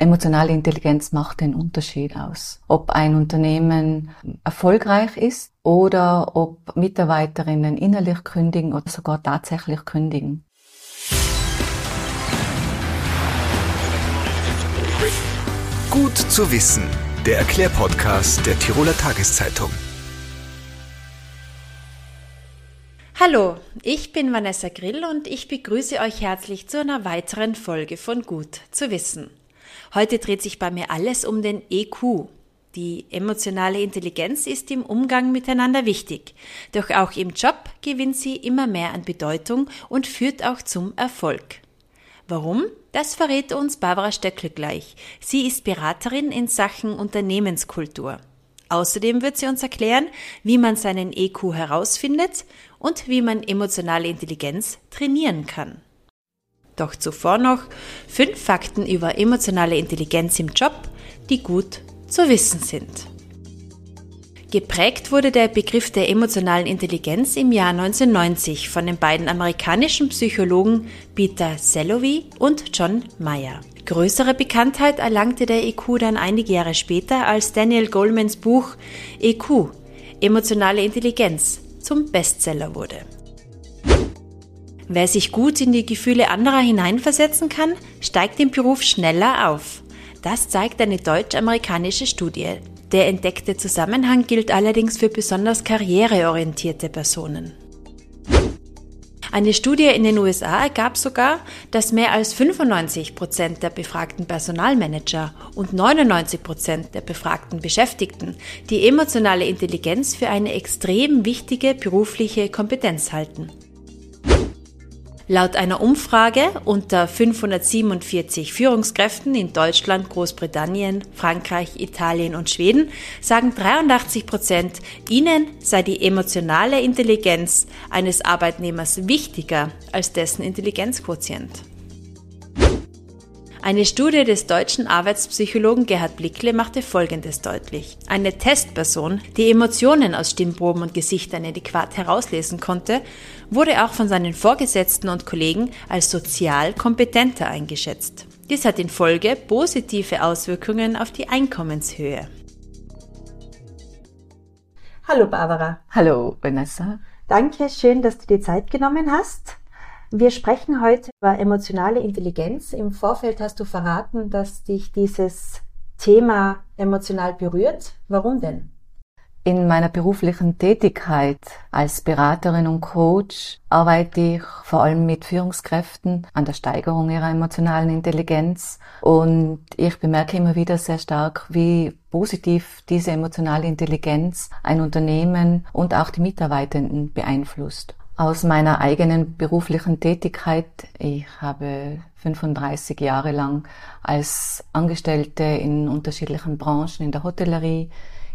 Emotionale Intelligenz macht den Unterschied aus. Ob ein Unternehmen erfolgreich ist oder ob Mitarbeiterinnen innerlich kündigen oder sogar tatsächlich kündigen. Gut zu wissen, der Erklärpodcast der Tiroler Tageszeitung. Hallo, ich bin Vanessa Grill und ich begrüße euch herzlich zu einer weiteren Folge von Gut zu wissen. Heute dreht sich bei mir alles um den EQ. Die emotionale Intelligenz ist im Umgang miteinander wichtig, doch auch im Job gewinnt sie immer mehr an Bedeutung und führt auch zum Erfolg. Warum? Das verrät uns Barbara Stöckl gleich. Sie ist Beraterin in Sachen Unternehmenskultur. Außerdem wird sie uns erklären, wie man seinen EQ herausfindet und wie man emotionale Intelligenz trainieren kann. Doch zuvor noch fünf Fakten über emotionale Intelligenz im Job, die gut zu wissen sind. Geprägt wurde der Begriff der emotionalen Intelligenz im Jahr 1990 von den beiden amerikanischen Psychologen Peter Salovey und John Mayer. Größere Bekanntheit erlangte der EQ dann einige Jahre später, als Daniel Goldmans Buch EQ, emotionale Intelligenz, zum Bestseller wurde. Wer sich gut in die Gefühle anderer hineinversetzen kann, steigt im Beruf schneller auf. Das zeigt eine deutsch-amerikanische Studie. Der entdeckte Zusammenhang gilt allerdings für besonders karriereorientierte Personen. Eine Studie in den USA ergab sogar, dass mehr als 95 Prozent der befragten Personalmanager und 99 Prozent der befragten Beschäftigten die emotionale Intelligenz für eine extrem wichtige berufliche Kompetenz halten. Laut einer Umfrage unter 547 Führungskräften in Deutschland, Großbritannien, Frankreich, Italien und Schweden sagen 83 Prozent, ihnen sei die emotionale Intelligenz eines Arbeitnehmers wichtiger als dessen Intelligenzquotient. Eine Studie des deutschen Arbeitspsychologen Gerhard Blickle machte Folgendes deutlich. Eine Testperson, die Emotionen aus Stimmproben und Gesichtern adäquat herauslesen konnte, wurde auch von seinen Vorgesetzten und Kollegen als sozial kompetenter eingeschätzt. Dies hat in Folge positive Auswirkungen auf die Einkommenshöhe. Hallo Barbara. Hallo Vanessa. Danke, schön, dass du dir Zeit genommen hast. Wir sprechen heute über emotionale Intelligenz. Im Vorfeld hast du verraten, dass dich dieses Thema emotional berührt. Warum denn? In meiner beruflichen Tätigkeit als Beraterin und Coach arbeite ich vor allem mit Führungskräften an der Steigerung ihrer emotionalen Intelligenz und ich bemerke immer wieder sehr stark, wie positiv diese emotionale Intelligenz ein Unternehmen und auch die Mitarbeitenden beeinflusst aus meiner eigenen beruflichen Tätigkeit. Ich habe 35 Jahre lang als Angestellte in unterschiedlichen Branchen in der Hotellerie,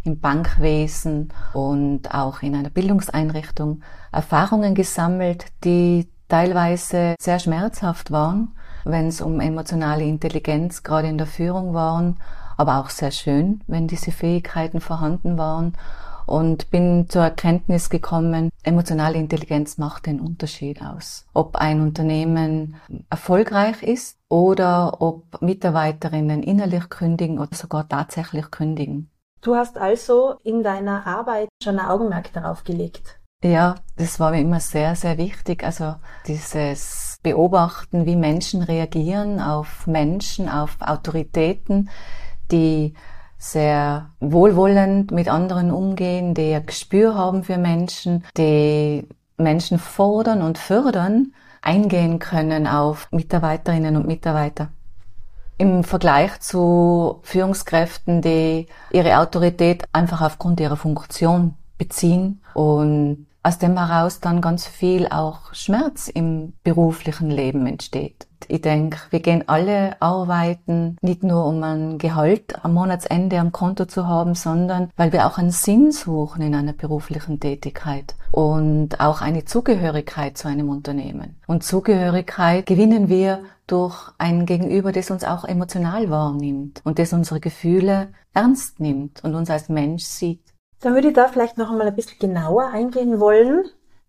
im Bankwesen und auch in einer Bildungseinrichtung Erfahrungen gesammelt, die teilweise sehr schmerzhaft waren, wenn es um emotionale Intelligenz gerade in der Führung waren, aber auch sehr schön, wenn diese Fähigkeiten vorhanden waren und bin zur Erkenntnis gekommen, emotionale Intelligenz macht den Unterschied aus. Ob ein Unternehmen erfolgreich ist oder ob Mitarbeiterinnen innerlich kündigen oder sogar tatsächlich kündigen. Du hast also in deiner Arbeit schon ein Augenmerk darauf gelegt. Ja, das war mir immer sehr, sehr wichtig. Also dieses Beobachten, wie Menschen reagieren auf Menschen, auf Autoritäten, die sehr wohlwollend mit anderen umgehen, die ein Gespür haben für Menschen, die Menschen fordern und fördern, eingehen können auf Mitarbeiterinnen und Mitarbeiter. Im Vergleich zu Führungskräften, die ihre Autorität einfach aufgrund ihrer Funktion beziehen und aus dem heraus dann ganz viel auch Schmerz im beruflichen Leben entsteht. Ich denke, wir gehen alle arbeiten, nicht nur um ein Gehalt am Monatsende am Konto zu haben, sondern weil wir auch einen Sinn suchen in einer beruflichen Tätigkeit und auch eine Zugehörigkeit zu einem Unternehmen. Und Zugehörigkeit gewinnen wir durch ein Gegenüber, das uns auch emotional wahrnimmt und das unsere Gefühle ernst nimmt und uns als Mensch sieht. Dann würde ich da vielleicht noch einmal ein bisschen genauer eingehen wollen.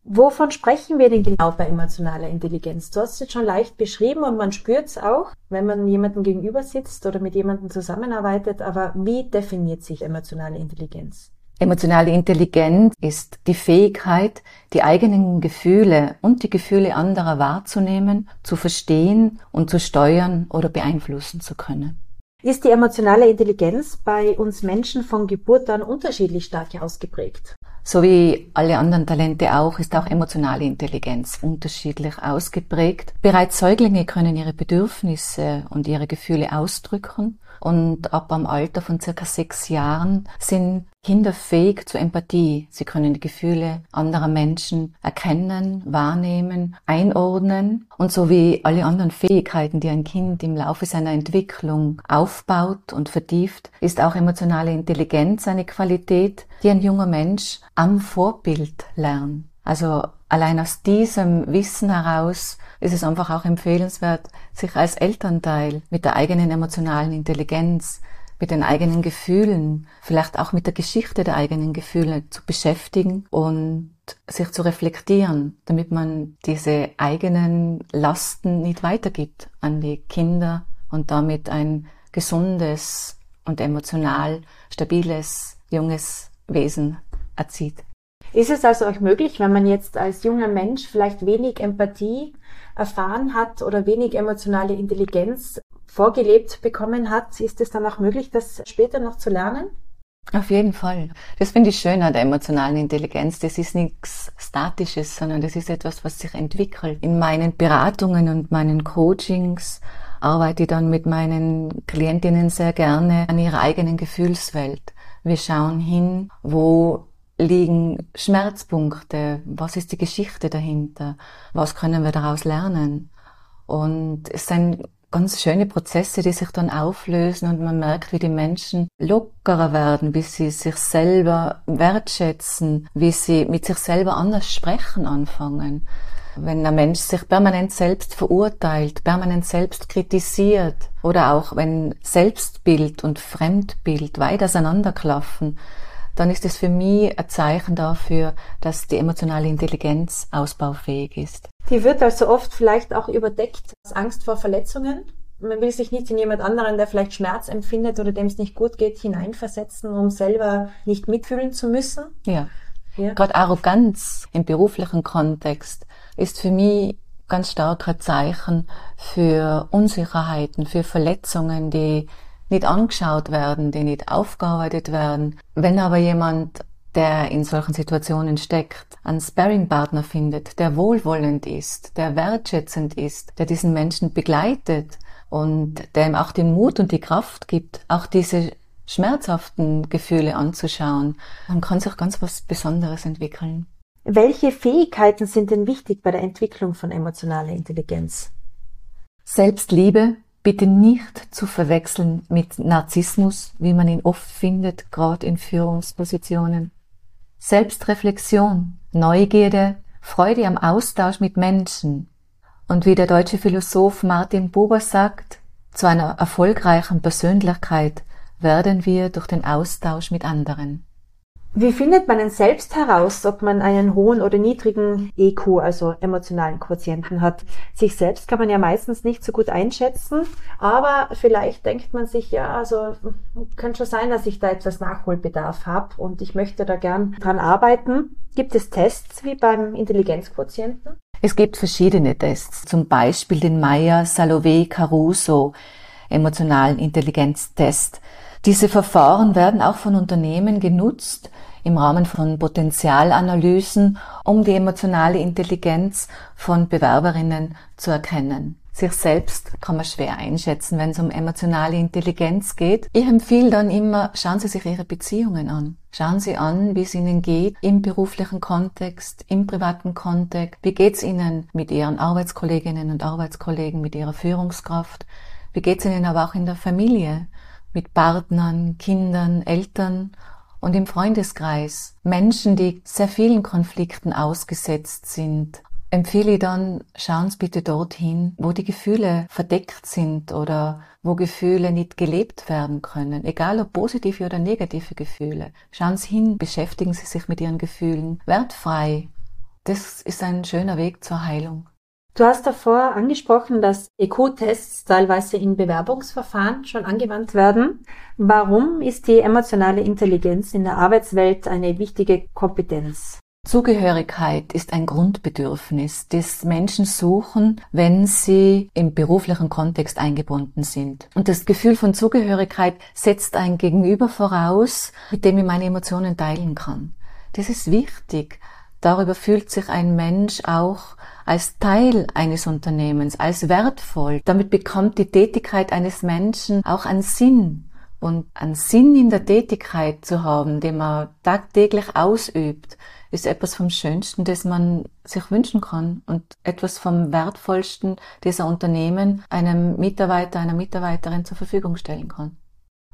Wovon sprechen wir denn genau bei emotionaler Intelligenz? Du hast es jetzt schon leicht beschrieben und man spürt es auch, wenn man jemandem gegenüber sitzt oder mit jemandem zusammenarbeitet. Aber wie definiert sich emotionale Intelligenz? Emotionale Intelligenz ist die Fähigkeit, die eigenen Gefühle und die Gefühle anderer wahrzunehmen, zu verstehen und zu steuern oder beeinflussen zu können. Ist die emotionale Intelligenz bei uns Menschen von Geburt an unterschiedlich stark ausgeprägt? So wie alle anderen Talente auch, ist auch emotionale Intelligenz unterschiedlich ausgeprägt. Bereits Säuglinge können ihre Bedürfnisse und ihre Gefühle ausdrücken und ab am Alter von circa sechs Jahren sind Kinder fähig zur Empathie. Sie können die Gefühle anderer Menschen erkennen, wahrnehmen, einordnen und so wie alle anderen Fähigkeiten, die ein Kind im Laufe seiner Entwicklung aufbaut und vertieft, ist auch emotionale Intelligenz eine Qualität, die ein junger Mensch am Vorbild lernt. Also allein aus diesem Wissen heraus ist es einfach auch empfehlenswert, sich als Elternteil mit der eigenen emotionalen Intelligenz mit den eigenen Gefühlen, vielleicht auch mit der Geschichte der eigenen Gefühle zu beschäftigen und sich zu reflektieren, damit man diese eigenen Lasten nicht weitergibt an die Kinder und damit ein gesundes und emotional stabiles junges Wesen erzieht. Ist es also auch möglich, wenn man jetzt als junger Mensch vielleicht wenig Empathie erfahren hat oder wenig emotionale Intelligenz, vorgelebt bekommen hat, ist es dann auch möglich, das später noch zu lernen? Auf jeden Fall. Das finde ich schön an der emotionalen Intelligenz. Das ist nichts Statisches, sondern das ist etwas, was sich entwickelt. In meinen Beratungen und meinen Coachings arbeite ich dann mit meinen Klientinnen sehr gerne an ihrer eigenen Gefühlswelt. Wir schauen hin, wo liegen Schmerzpunkte, was ist die Geschichte dahinter, was können wir daraus lernen. Und es sind ganz schöne Prozesse, die sich dann auflösen und man merkt, wie die Menschen lockerer werden, wie sie sich selber wertschätzen, wie sie mit sich selber anders sprechen anfangen. Wenn ein Mensch sich permanent selbst verurteilt, permanent selbst kritisiert oder auch wenn Selbstbild und Fremdbild weit auseinanderklaffen, dann ist es für mich ein Zeichen dafür, dass die emotionale Intelligenz ausbaufähig ist. Die wird also oft vielleicht auch überdeckt als Angst vor Verletzungen. Man will sich nicht in jemand anderen, der vielleicht Schmerz empfindet oder dem es nicht gut geht, hineinversetzen, um selber nicht mitfühlen zu müssen. Ja. ja. Gerade Arroganz im beruflichen Kontext ist für mich ganz starker Zeichen für Unsicherheiten, für Verletzungen, die nicht angeschaut werden, die nicht aufgearbeitet werden. Wenn aber jemand der in solchen Situationen steckt, einen Sparringpartner findet, der wohlwollend ist, der wertschätzend ist, der diesen Menschen begleitet und der ihm auch den Mut und die Kraft gibt, auch diese schmerzhaften Gefühle anzuschauen, dann kann sich ganz was Besonderes entwickeln. Welche Fähigkeiten sind denn wichtig bei der Entwicklung von emotionaler Intelligenz? Selbstliebe, bitte nicht zu verwechseln mit Narzissmus, wie man ihn oft findet, gerade in Führungspositionen. Selbstreflexion, Neugierde, Freude am Austausch mit Menschen. Und wie der deutsche Philosoph Martin Buber sagt, zu einer erfolgreichen Persönlichkeit werden wir durch den Austausch mit anderen. Wie findet man denn selbst heraus, ob man einen hohen oder niedrigen EQ, also emotionalen Quotienten hat? Sich selbst kann man ja meistens nicht so gut einschätzen, aber vielleicht denkt man sich, ja, also könnte schon sein, dass ich da etwas Nachholbedarf habe und ich möchte da gern dran arbeiten. Gibt es Tests wie beim Intelligenzquotienten? Es gibt verschiedene Tests, zum Beispiel den Meyer-Salovey-Caruso emotionalen Intelligenztest. Diese Verfahren werden auch von Unternehmen genutzt, im Rahmen von Potenzialanalysen, um die emotionale Intelligenz von Bewerberinnen zu erkennen. Sich selbst kann man schwer einschätzen, wenn es um emotionale Intelligenz geht. Ich empfehle dann immer, schauen Sie sich Ihre Beziehungen an. Schauen Sie an, wie es Ihnen geht im beruflichen Kontext, im privaten Kontext. Wie geht es Ihnen mit Ihren Arbeitskolleginnen und Arbeitskollegen, mit Ihrer Führungskraft? Wie geht es Ihnen aber auch in der Familie? Mit Partnern, Kindern, Eltern und im Freundeskreis Menschen, die sehr vielen Konflikten ausgesetzt sind, empfehle ich dann, schauen Sie bitte dorthin, wo die Gefühle verdeckt sind oder wo Gefühle nicht gelebt werden können, egal ob positive oder negative Gefühle. Schauen Sie hin, beschäftigen Sie sich mit Ihren Gefühlen wertfrei das ist ein schöner Weg zur Heilung. Du hast davor angesprochen, dass EQ-Tests teilweise in Bewerbungsverfahren schon angewandt werden. Warum ist die emotionale Intelligenz in der Arbeitswelt eine wichtige Kompetenz? Zugehörigkeit ist ein Grundbedürfnis, das Menschen suchen, wenn sie im beruflichen Kontext eingebunden sind. Und das Gefühl von Zugehörigkeit setzt ein Gegenüber voraus, mit dem ich meine Emotionen teilen kann. Das ist wichtig. Darüber fühlt sich ein Mensch auch als Teil eines Unternehmens, als wertvoll. Damit bekommt die Tätigkeit eines Menschen auch einen Sinn. Und einen Sinn in der Tätigkeit zu haben, den man tagtäglich ausübt, ist etwas vom Schönsten, das man sich wünschen kann und etwas vom Wertvollsten, das ein Unternehmen einem Mitarbeiter, einer Mitarbeiterin zur Verfügung stellen kann.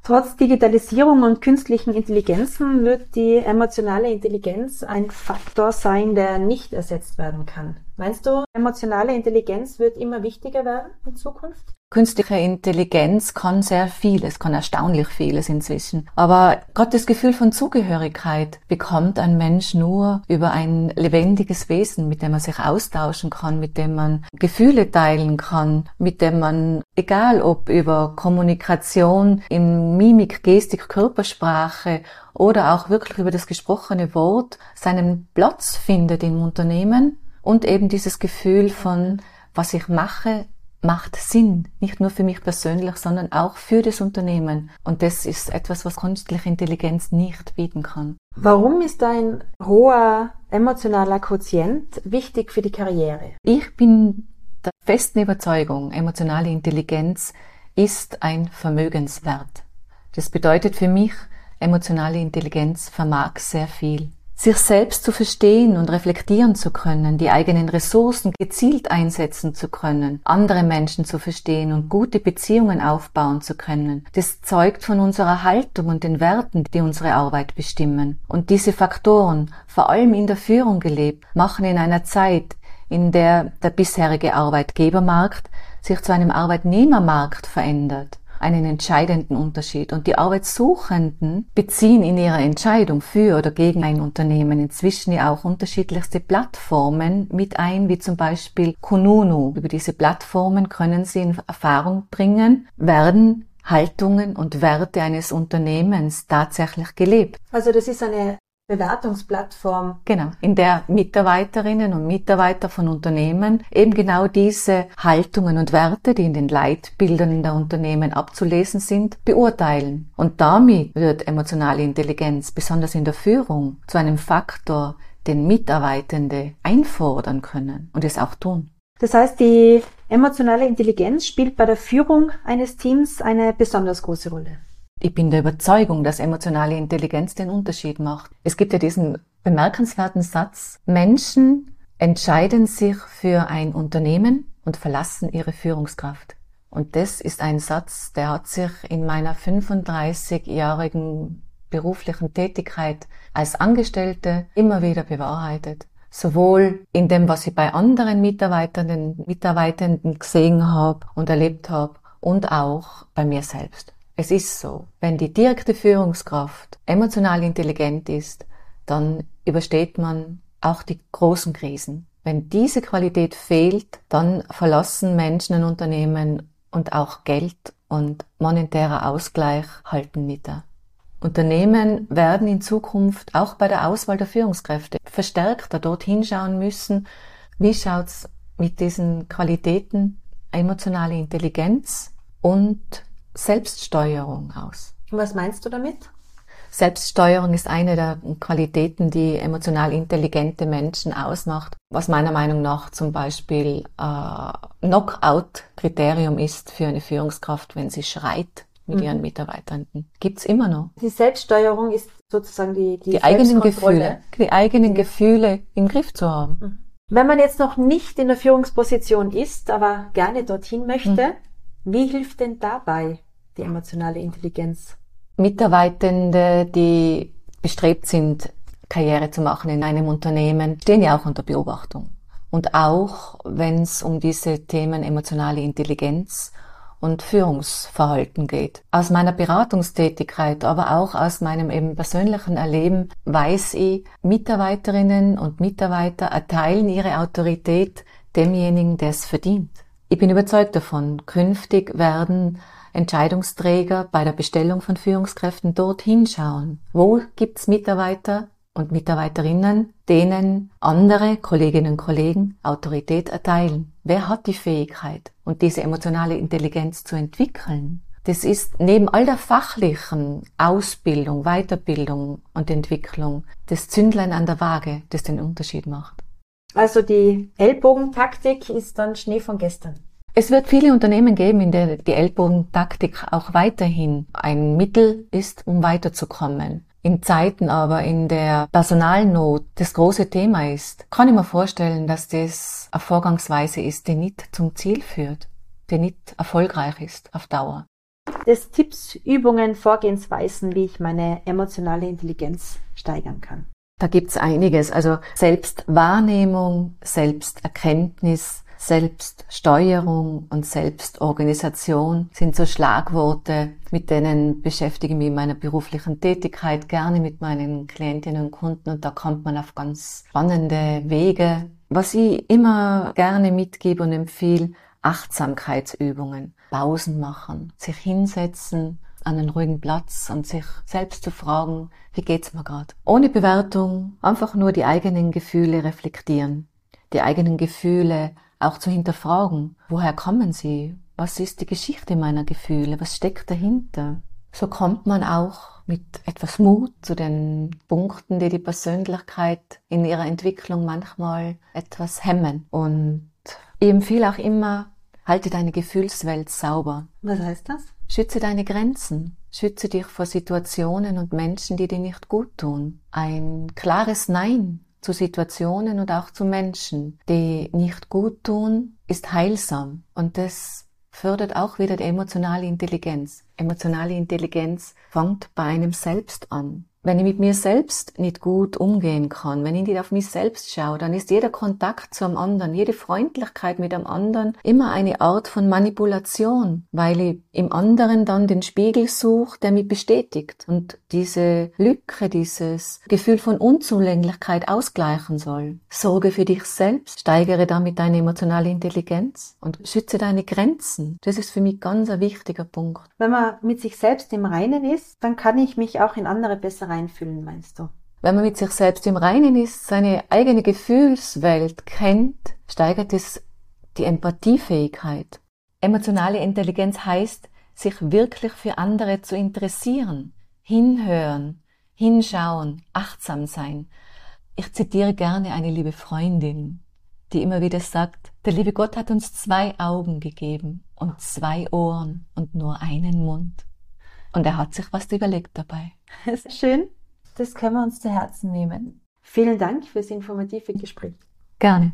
Trotz Digitalisierung und künstlichen Intelligenzen wird die emotionale Intelligenz ein Faktor sein, der nicht ersetzt werden kann. Meinst du, emotionale Intelligenz wird immer wichtiger werden in Zukunft? Künstliche Intelligenz kann sehr vieles, kann erstaunlich vieles inzwischen. Aber gerade das Gefühl von Zugehörigkeit bekommt ein Mensch nur über ein lebendiges Wesen, mit dem man sich austauschen kann, mit dem man Gefühle teilen kann, mit dem man, egal ob über Kommunikation in Mimik, Gestik, Körpersprache oder auch wirklich über das gesprochene Wort seinen Platz findet im Unternehmen und eben dieses Gefühl von, was ich mache, macht Sinn, nicht nur für mich persönlich, sondern auch für das Unternehmen. Und das ist etwas, was künstliche Intelligenz nicht bieten kann. Warum ist ein hoher emotionaler Quotient wichtig für die Karriere? Ich bin der festen Überzeugung, emotionale Intelligenz ist ein Vermögenswert. Das bedeutet für mich, emotionale Intelligenz vermag sehr viel sich selbst zu verstehen und reflektieren zu können, die eigenen Ressourcen gezielt einsetzen zu können, andere Menschen zu verstehen und gute Beziehungen aufbauen zu können. Das zeugt von unserer Haltung und den Werten, die unsere Arbeit bestimmen. Und diese Faktoren, vor allem in der Führung gelebt, machen in einer Zeit, in der der bisherige Arbeitgebermarkt sich zu einem Arbeitnehmermarkt verändert einen entscheidenden Unterschied. Und die Arbeitssuchenden beziehen in ihrer Entscheidung für oder gegen ein Unternehmen inzwischen ja auch unterschiedlichste Plattformen mit ein, wie zum Beispiel Kununu. Über diese Plattformen können sie in Erfahrung bringen, werden Haltungen und Werte eines Unternehmens tatsächlich gelebt. Also das ist eine Bewertungsplattform. Genau, in der Mitarbeiterinnen und Mitarbeiter von Unternehmen eben genau diese Haltungen und Werte, die in den Leitbildern in der Unternehmen abzulesen sind, beurteilen. Und damit wird emotionale Intelligenz, besonders in der Führung, zu einem Faktor, den Mitarbeitende einfordern können und es auch tun. Das heißt, die emotionale Intelligenz spielt bei der Führung eines Teams eine besonders große Rolle. Ich bin der Überzeugung, dass emotionale Intelligenz den Unterschied macht. Es gibt ja diesen bemerkenswerten Satz, Menschen entscheiden sich für ein Unternehmen und verlassen ihre Führungskraft. Und das ist ein Satz, der hat sich in meiner 35-jährigen beruflichen Tätigkeit als Angestellte immer wieder bewahrheitet. Sowohl in dem, was ich bei anderen Mitarbeitenden, Mitarbeitenden gesehen habe und erlebt habe und auch bei mir selbst. Es ist so, wenn die direkte Führungskraft emotional intelligent ist, dann übersteht man auch die großen Krisen. Wenn diese Qualität fehlt, dann verlassen Menschen ein Unternehmen und auch Geld und monetärer Ausgleich halten da. Unternehmen werden in Zukunft auch bei der Auswahl der Führungskräfte verstärkter dort hinschauen müssen, wie schaut's mit diesen Qualitäten emotionale Intelligenz und Selbststeuerung aus. Und was meinst du damit? Selbststeuerung ist eine der Qualitäten, die emotional intelligente Menschen ausmacht, was meiner Meinung nach zum Beispiel äh, Knockout-Kriterium ist für eine Führungskraft, wenn sie schreit mit mhm. ihren Mitarbeitern. Gibt's immer noch. Die Selbststeuerung ist sozusagen die die, die eigenen Gefühle, die eigenen. Gefühle im Griff zu haben. Mhm. Wenn man jetzt noch nicht in der Führungsposition ist, aber gerne dorthin möchte, mhm. Wie hilft denn dabei die emotionale Intelligenz? Mitarbeitende, die bestrebt sind, Karriere zu machen in einem Unternehmen, stehen ja auch unter Beobachtung. Und auch wenn es um diese Themen emotionale Intelligenz und Führungsverhalten geht. Aus meiner Beratungstätigkeit, aber auch aus meinem eben persönlichen Erleben weiß ich, Mitarbeiterinnen und Mitarbeiter erteilen ihre Autorität demjenigen, der es verdient. Ich bin überzeugt davon, künftig werden Entscheidungsträger bei der Bestellung von Führungskräften dorthin schauen. Wo gibt's Mitarbeiter, und Mitarbeiterinnen, denen andere Kolleginnen und Kollegen Autorität erteilen. Wer hat die Fähigkeit und diese emotionale Intelligenz zu entwickeln? Das ist neben all der fachlichen Ausbildung, Weiterbildung und Entwicklung das Zündlein an der Waage, das den Unterschied macht. Also die Ellbogentaktik ist dann Schnee von gestern. Es wird viele Unternehmen geben, in denen die Ellbogentaktik auch weiterhin ein Mittel ist, um weiterzukommen in Zeiten aber, in der Personalnot das große Thema ist, kann ich mir vorstellen, dass das eine Vorgangsweise ist, die nicht zum Ziel führt, die nicht erfolgreich ist auf Dauer. Das Tipps, Übungen, Vorgehensweisen, wie ich meine emotionale Intelligenz steigern kann. Da gibt's einiges. Also Selbstwahrnehmung, Selbsterkenntnis, Selbststeuerung und Selbstorganisation sind so Schlagworte, mit denen beschäftige ich mich in meiner beruflichen Tätigkeit gerne mit meinen Klientinnen und Kunden und da kommt man auf ganz spannende Wege. Was ich immer gerne mitgebe und empfehle, Achtsamkeitsübungen, Pausen machen, sich hinsetzen, an einen ruhigen Platz und sich selbst zu fragen, wie geht's mir gerade? Ohne Bewertung, einfach nur die eigenen Gefühle reflektieren, die eigenen Gefühle auch zu hinterfragen, woher kommen sie? Was ist die Geschichte meiner Gefühle? Was steckt dahinter? So kommt man auch mit etwas Mut zu den Punkten, die die Persönlichkeit in ihrer Entwicklung manchmal etwas hemmen. Und ich empfehle auch immer, halte deine Gefühlswelt sauber. Was heißt das? Schütze deine Grenzen. Schütze dich vor Situationen und Menschen, die dir nicht gut tun. Ein klares Nein zu Situationen und auch zu Menschen, die nicht gut tun, ist heilsam und das fördert auch wieder die emotionale Intelligenz. Emotionale Intelligenz fängt bei einem selbst an wenn ich mit mir selbst nicht gut umgehen kann, wenn ich nicht auf mich selbst schaue, dann ist jeder Kontakt zu einem anderen, jede Freundlichkeit mit einem anderen immer eine Art von Manipulation, weil ich im anderen dann den Spiegel suche, der mich bestätigt und diese Lücke, dieses Gefühl von Unzulänglichkeit ausgleichen soll. Sorge für dich selbst, steigere damit deine emotionale Intelligenz und schütze deine Grenzen. Das ist für mich ganz ein wichtiger Punkt. Wenn man mit sich selbst im Reinen ist, dann kann ich mich auch in andere besser reinfühlen, meinst du? Wenn man mit sich selbst im Reinen ist, seine eigene Gefühlswelt kennt, steigert es die Empathiefähigkeit. Emotionale Intelligenz heißt, sich wirklich für andere zu interessieren, hinhören, hinschauen, achtsam sein. Ich zitiere gerne eine liebe Freundin, die immer wieder sagt, der liebe Gott hat uns zwei Augen gegeben und zwei Ohren und nur einen Mund. Und er hat sich was überlegt dabei. Schön. Das können wir uns zu Herzen nehmen. Vielen Dank fürs informative Gespräch. Gerne.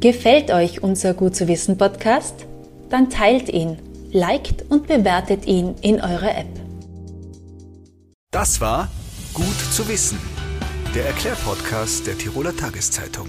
Gefällt euch unser Gut zu wissen Podcast? Dann teilt ihn, liked und bewertet ihn in eurer App. Das war Gut zu wissen, der Erklärpodcast der Tiroler Tageszeitung.